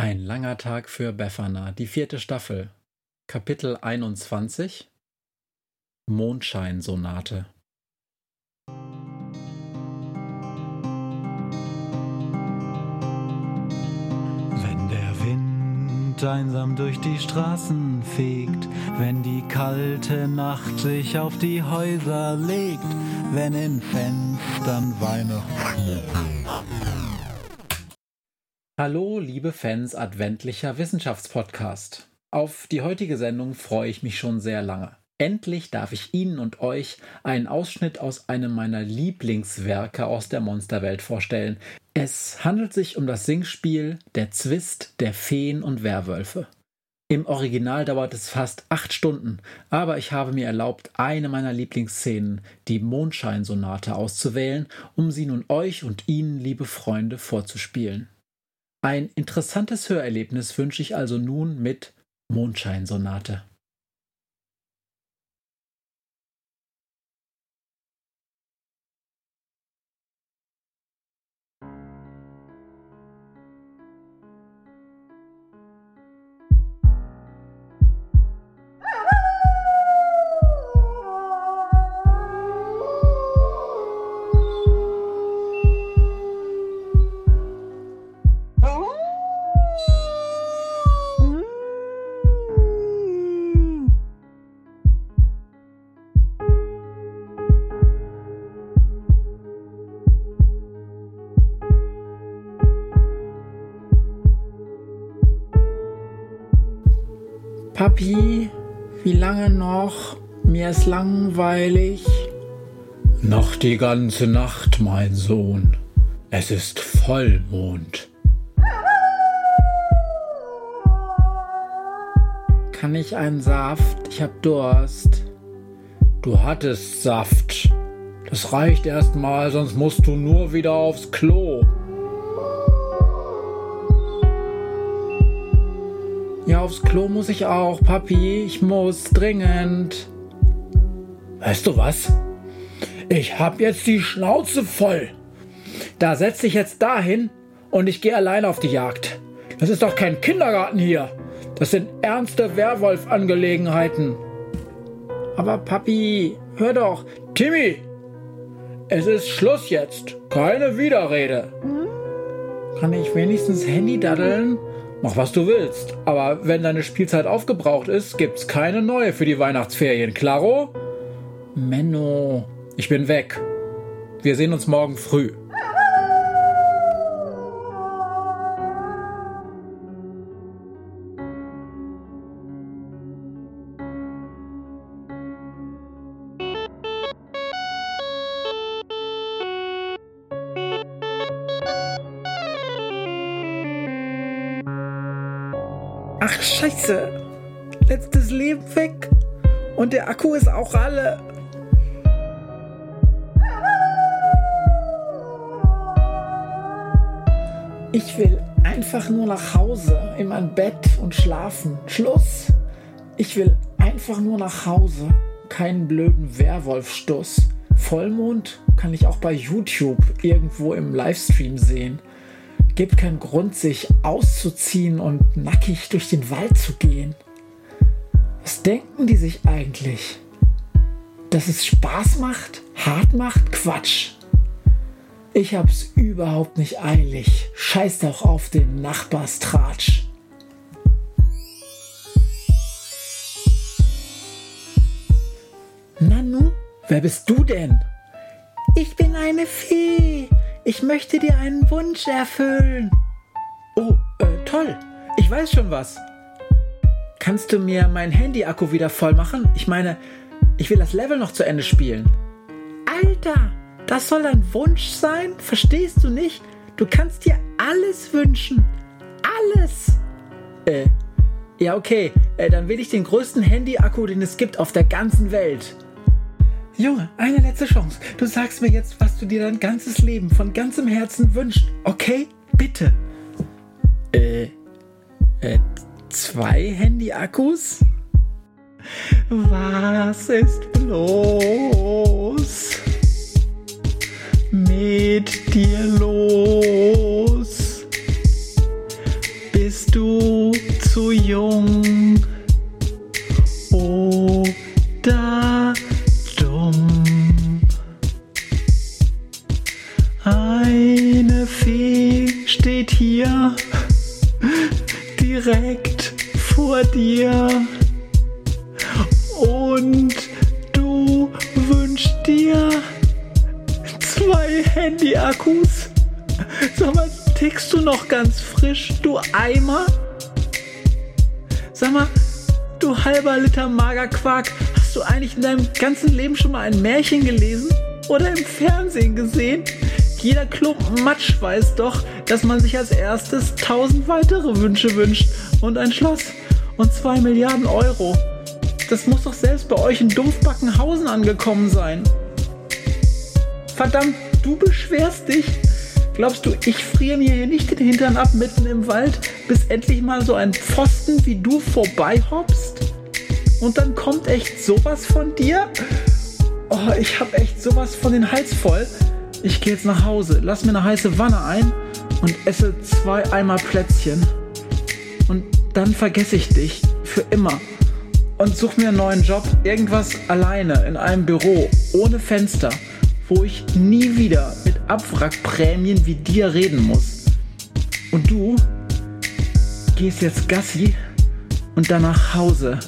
Ein langer Tag für Befana, die vierte Staffel. Kapitel 21 Mondscheinsonate. Wenn der Wind einsam durch die Straßen fegt, wenn die kalte Nacht sich auf die Häuser legt, wenn in Fenstern Weihnachtsschmuck Hallo, liebe Fans adventlicher Wissenschaftspodcast. Auf die heutige Sendung freue ich mich schon sehr lange. Endlich darf ich Ihnen und euch einen Ausschnitt aus einem meiner Lieblingswerke aus der Monsterwelt vorstellen. Es handelt sich um das Singspiel Der Zwist der Feen und Werwölfe. Im Original dauert es fast acht Stunden, aber ich habe mir erlaubt, eine meiner Lieblingsszenen, die Mondscheinsonate, auszuwählen, um sie nun euch und Ihnen, liebe Freunde, vorzuspielen. Ein interessantes Hörerlebnis wünsche ich also nun mit Mondscheinsonate. Papi, wie lange noch? Mir ist langweilig. Noch die ganze Nacht, mein Sohn. Es ist Vollmond. Kann ich einen Saft? Ich hab Durst. Du hattest Saft. Das reicht erstmal, sonst musst du nur wieder aufs Klo. Ja, aufs Klo muss ich auch, Papi. Ich muss dringend. Weißt du was? Ich hab jetzt die Schnauze voll. Da setz dich jetzt dahin und ich gehe allein auf die Jagd. Das ist doch kein Kindergarten hier. Das sind ernste Werwolf-Angelegenheiten. Aber Papi, hör doch. Timmy, es ist Schluss jetzt. Keine Widerrede. Kann ich wenigstens Handy daddeln? Mach was du willst, aber wenn deine Spielzeit aufgebraucht ist, gibt's keine neue für die Weihnachtsferien, klaro? Menno. Ich bin weg. Wir sehen uns morgen früh. Ach, scheiße. Letztes Leben weg. Und der Akku ist auch alle. Ich will einfach nur nach Hause, in mein Bett und schlafen. Schluss. Ich will einfach nur nach Hause. Keinen blöden Werwolfstuss. Vollmond kann ich auch bei YouTube irgendwo im Livestream sehen. Gibt keinen Grund, sich auszuziehen und nackig durch den Wald zu gehen. Was denken die sich eigentlich? Dass es Spaß macht? Hart macht? Quatsch. Ich hab's überhaupt nicht eilig. Scheiß doch auf den Nachbarstratsch. Nanu, wer bist du denn? Ich bin eine Fee. Ich möchte dir einen Wunsch erfüllen. Oh, äh, toll. Ich weiß schon was. Kannst du mir mein Handy-Akku wieder voll machen? Ich meine, ich will das Level noch zu Ende spielen. Alter, das soll ein Wunsch sein? Verstehst du nicht? Du kannst dir alles wünschen. Alles. Äh, ja, okay. Äh, dann will ich den größten Handy-Akku, den es gibt auf der ganzen Welt. Junge, eine letzte Chance. Du sagst mir jetzt, was du dir dein ganzes Leben von ganzem Herzen wünschst. Okay? Bitte. Äh, äh, zwei Handy-Akkus? Was ist bloß mit dir los? Fee steht hier direkt vor dir und du wünschst dir zwei Handy-Akkus. Sag mal, tickst du noch ganz frisch, du Eimer? Sag mal, du halber Liter Magerquark, hast du eigentlich in deinem ganzen Leben schon mal ein Märchen gelesen oder im Fernsehen gesehen? Jeder Klumpen Matsch weiß doch, dass man sich als erstes tausend weitere Wünsche wünscht und ein Schloss und zwei Milliarden Euro. Das muss doch selbst bei euch in Dumpfbackenhausen angekommen sein. Verdammt, du beschwerst dich. Glaubst du, ich friere mir hier nicht den Hintern ab mitten im Wald, bis endlich mal so ein Pfosten wie du vorbeihoppst? Und dann kommt echt sowas von dir? Oh, ich hab echt sowas von den Hals voll. Ich gehe jetzt nach Hause, lass mir eine heiße Wanne ein und esse zwei Eimer Plätzchen. Und dann vergesse ich dich für immer und such mir einen neuen Job, irgendwas alleine in einem Büro, ohne Fenster, wo ich nie wieder mit Abwrackprämien wie dir reden muss. Und du gehst jetzt Gassi und dann nach Hause